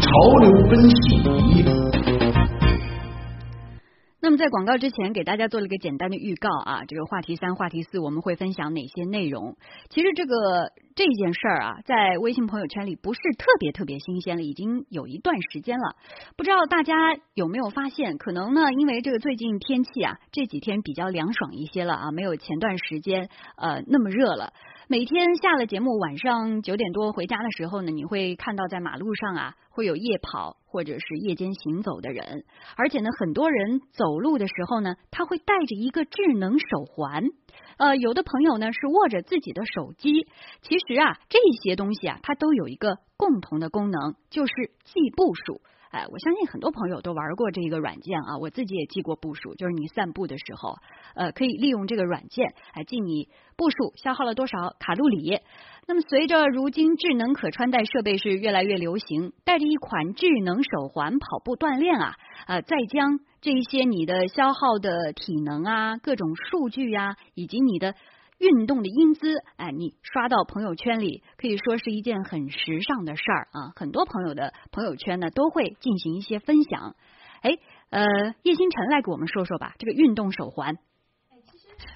潮流分析。在广告之前，给大家做了一个简单的预告啊，这个话题三、话题四我们会分享哪些内容？其实这个这件事儿啊，在微信朋友圈里不是特别特别新鲜了，已经有一段时间了。不知道大家有没有发现？可能呢，因为这个最近天气啊，这几天比较凉爽一些了啊，没有前段时间呃那么热了。每天下了节目，晚上九点多回家的时候呢，你会看到在马路上啊，会有夜跑或者是夜间行走的人，而且呢，很多人走路的时候呢，他会带着一个智能手环，呃，有的朋友呢是握着自己的手机。其实啊，这些东西啊，它都有一个共同的功能，就是记步数。哎，我相信很多朋友都玩过这个软件啊，我自己也记过步数，就是你散步的时候，呃，可以利用这个软件来记你步数消耗了多少卡路里。那么，随着如今智能可穿戴设备是越来越流行，带着一款智能手环跑步锻炼啊，呃，再将这一些你的消耗的体能啊、各种数据呀，以及你的。运动的英姿，哎，你刷到朋友圈里，可以说是一件很时尚的事儿啊！很多朋友的朋友圈呢，都会进行一些分享。哎，呃，叶星辰来给我们说说吧，这个运动手环。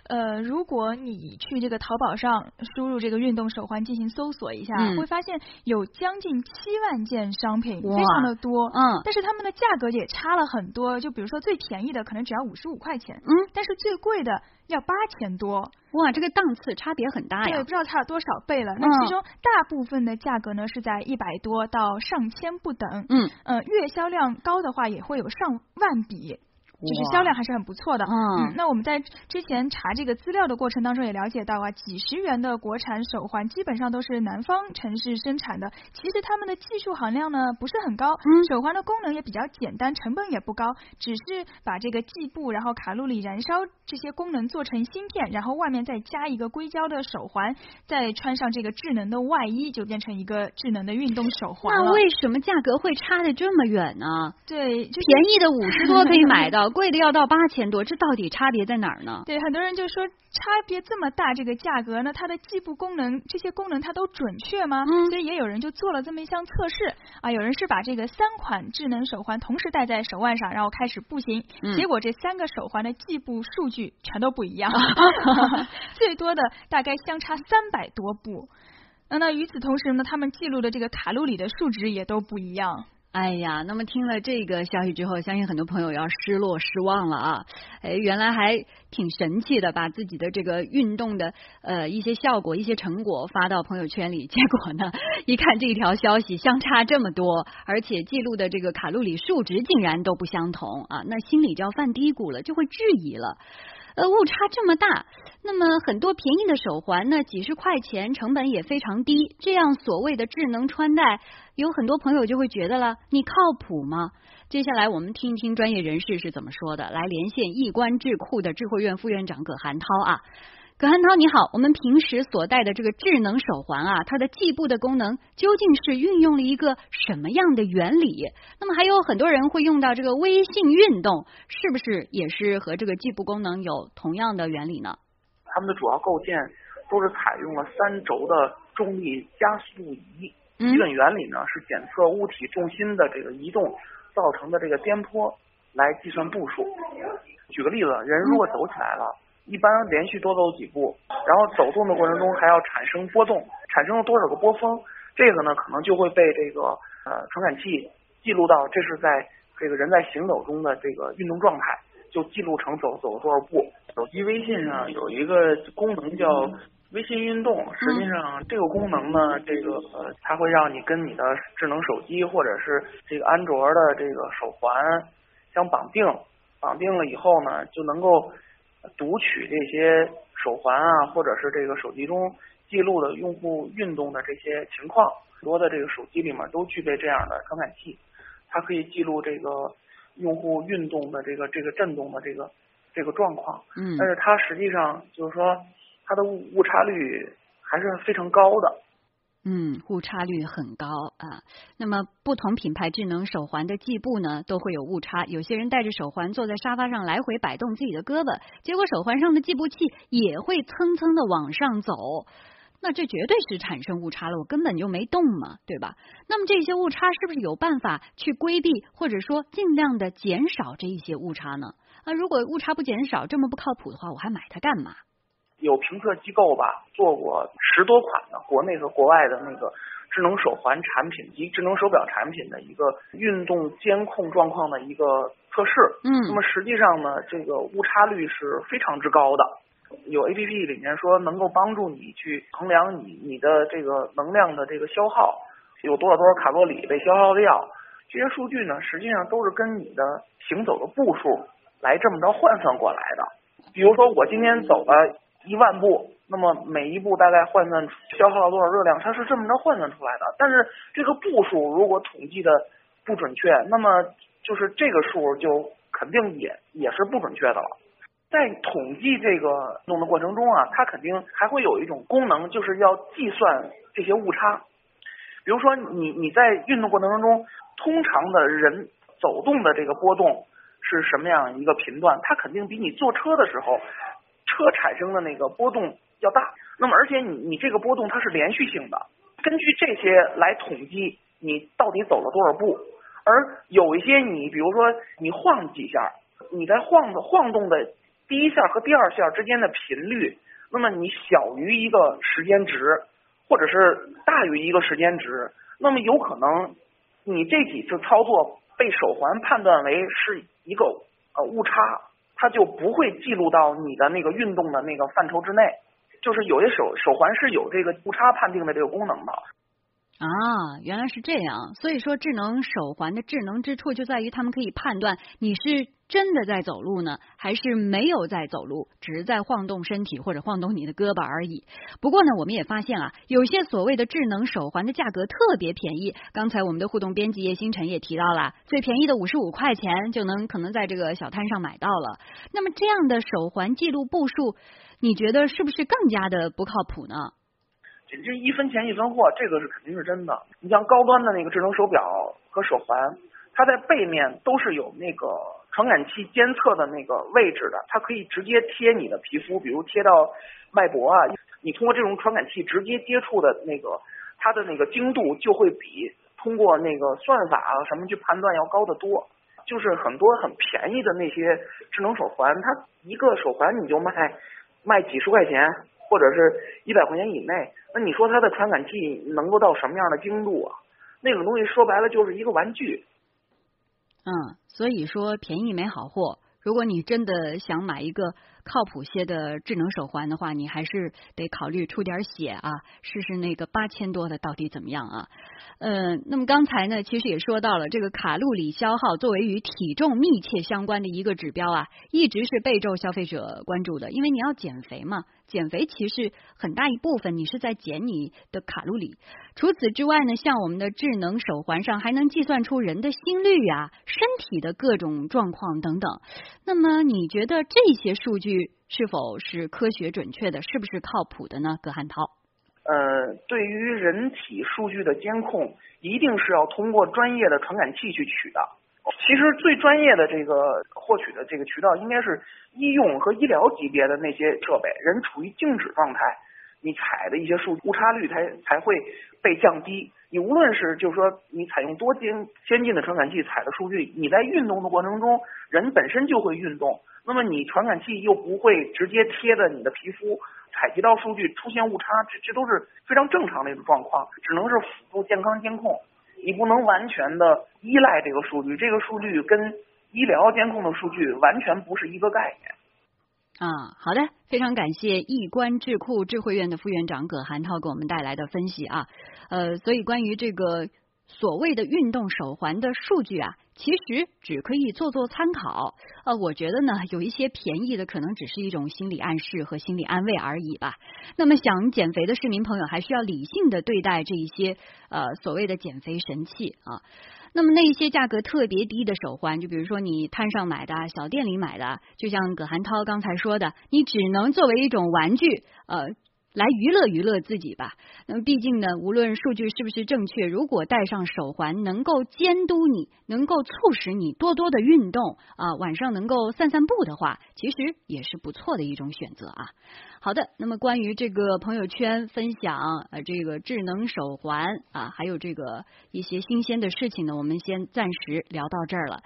呃，如果你去这个淘宝上输入这个运动手环进行搜索一下，会发现有将近七万件商品，非常的多。嗯，但是他们的价格也差了很多。就比如说最便宜的可能只要五十五块钱，嗯，但是最贵的要八千多。哇，这个档次差别很大呀！对，不知道差了多少倍了。那其中大部分的价格呢是在一百多到上千不等。嗯，呃，月销量高的话也会有上万笔。就是销量还是很不错的，嗯，那我们在之前查这个资料的过程当中也了解到啊，几十元的国产手环基本上都是南方城市生产的，其实他们的技术含量呢不是很高，嗯，手环的功能也比较简单，成本也不高，只是把这个计步然后卡路里燃烧这些功能做成芯片，然后外面再加一个硅胶的手环，再穿上这个智能的外衣，就变成一个智能的运动手环那为什么价格会差的这么远呢？对，就便宜的五十多可以买到。贵的要到八千多，这到底差别在哪儿呢？对，很多人就说差别这么大，这个价格呢，它的计步功能这些功能它都准确吗？嗯，所以也有人就做了这么一项测试啊，有人是把这个三款智能手环同时戴在手腕上，然后开始步行，结果这三个手环的计步数据全都不一样，最多的大概相差三百多步。那那与此同时呢，他们记录的这个卡路里的数值也都不一样。哎呀，那么听了这个消息之后，相信很多朋友要失落失望了啊！哎，原来还挺神奇的，把自己的这个运动的呃一些效果、一些成果发到朋友圈里，结果呢，一看这一条消息相差这么多，而且记录的这个卡路里数值竟然都不相同啊，那心里就要犯嘀咕了，就会质疑了。呃，误差这么大，那么很多便宜的手环呢，几十块钱，成本也非常低。这样所谓的智能穿戴，有很多朋友就会觉得了，你靠谱吗？接下来我们听一听专业人士是怎么说的，来连线易观智库的智慧院副院长葛寒涛啊。葛汉涛，你好。我们平时所戴的这个智能手环啊，它的计步的功能究竟是运用了一个什么样的原理？那么还有很多人会用到这个微信运动，是不是也是和这个计步功能有同样的原理呢？它们的主要构件都是采用了三轴的重力加速仪，基本原理呢是检测物体重心的这个移动造成的这个颠簸来计算步数。举个例子，人如果走起来了。一般连续多走几步，然后走动的过程中还要产生波动，产生了多少个波峰，这个呢可能就会被这个呃传感器记录到，这是在这个人在行走中的这个运动状态，就记录成走走了多少步。手机微信上有一个功能叫微信运动，实际上这个功能呢，这个呃它会让你跟你的智能手机或者是这个安卓的这个手环相绑定，绑定了以后呢就能够。读取这些手环啊，或者是这个手机中记录的用户运动的这些情况，很多的这个手机里面都具备这样的传感器，它可以记录这个用户运动的这个这个震动的这个这个状况。嗯。但是它实际上就是说它的误误差率还是非常高的。嗯，误差率很高啊。那么不同品牌智能手环的计步呢，都会有误差。有些人戴着手环坐在沙发上来回摆动自己的胳膊，结果手环上的计步器也会蹭蹭的往上走，那这绝对是产生误差了。我根本就没动嘛，对吧？那么这些误差是不是有办法去规避，或者说尽量的减少这一些误差呢？啊，如果误差不减少，这么不靠谱的话，我还买它干嘛？有评测机构吧做过十多款的国内和国外的那个智能手环产品及智能手表产品的一个运动监控状况的一个测试。嗯，那么实际上呢，这个误差率是非常之高的。有 A P P 里面说能够帮助你去衡量你你的这个能量的这个消耗，有多少多少卡路里被消耗掉。这些数据呢，实际上都是跟你的行走的步数来这么着换算过来的。比如说我今天走了。一万步，那么每一步大概换算消耗了多少热量？它是这么着换算出来的。但是这个步数如果统计的不准确，那么就是这个数就肯定也也是不准确的了。在统计这个弄的过程中啊，它肯定还会有一种功能，就是要计算这些误差。比如说你你在运动过程当中，通常的人走动的这个波动是什么样一个频段？它肯定比你坐车的时候。车产生的那个波动要大，那么而且你你这个波动它是连续性的，根据这些来统计你到底走了多少步，而有一些你比如说你晃几下，你在晃的晃动的第一下和第二下之间的频率，那么你小于一个时间值，或者是大于一个时间值，那么有可能你这几次操作被手环判断为是一个呃误差。它就不会记录到你的那个运动的那个范畴之内，就是有些手手环是有这个误差判定的这个功能的。啊，原来是这样。所以说，智能手环的智能之处就在于他们可以判断你是真的在走路呢，还是没有在走路，只是在晃动身体或者晃动你的胳膊而已。不过呢，我们也发现啊，有些所谓的智能手环的价格特别便宜。刚才我们的互动编辑叶星辰也提到了，最便宜的五十五块钱就能可能在这个小摊上买到了。那么这样的手环记录步数，你觉得是不是更加的不靠谱呢？这这一分钱一分货，这个是肯定是真的。你像高端的那个智能手表和手环，它在背面都是有那个传感器监测的那个位置的，它可以直接贴你的皮肤，比如贴到脉搏啊。你通过这种传感器直接接触的那个，它的那个精度就会比通过那个算法啊什么去判断要高得多。就是很多很便宜的那些智能手环，它一个手环你就卖卖几十块钱。或者是一百块钱以内，那你说它的传感器能够到什么样的精度啊？那种东西说白了就是一个玩具。嗯，所以说便宜没好货。如果你真的想买一个靠谱些的智能手环的话，你还是得考虑出点血啊，试试那个八千多的到底怎么样啊？呃，那么刚才呢，其实也说到了这个卡路里消耗作为与体重密切相关的一个指标啊，一直是备受消费者关注的，因为你要减肥嘛。减肥其实很大一部分你是在减你的卡路里。除此之外呢，像我们的智能手环上还能计算出人的心率啊、身体的各种状况等等。那么你觉得这些数据是否是科学准确的？是不是靠谱的呢？葛汉涛。呃，对于人体数据的监控，一定是要通过专业的传感器去取的。其实最专业的这个获取的这个渠道应该是医用和医疗级别的那些设备，人处于静止状态，你采的一些数误差率才才会被降低。你无论是就是说你采用多先先进的传感器采的数据，你在运动的过程中，人本身就会运动，那么你传感器又不会直接贴着你的皮肤，采集到数据出现误差，这这都是非常正常的一种状况，只能是辅助健康监控。你不能完全的依赖这个数据，这个数据跟医疗监控的数据完全不是一个概念。啊，好的，非常感谢易观智库智慧院的副院长葛寒涛给我们带来的分析啊。呃，所以关于这个所谓的运动手环的数据啊。其实只可以做做参考，呃，我觉得呢，有一些便宜的可能只是一种心理暗示和心理安慰而已吧。那么想减肥的市民朋友，还需要理性的对待这一些呃所谓的减肥神器啊。那么那些价格特别低的手环，就比如说你摊上买的、小店里买的，就像葛寒涛刚才说的，你只能作为一种玩具，呃。来娱乐娱乐自己吧。那么毕竟呢，无论数据是不是正确，如果戴上手环能够监督你，能够促使你多多的运动啊，晚上能够散散步的话，其实也是不错的一种选择啊。好的，那么关于这个朋友圈分享呃这个智能手环啊，还有这个一些新鲜的事情呢，我们先暂时聊到这儿了。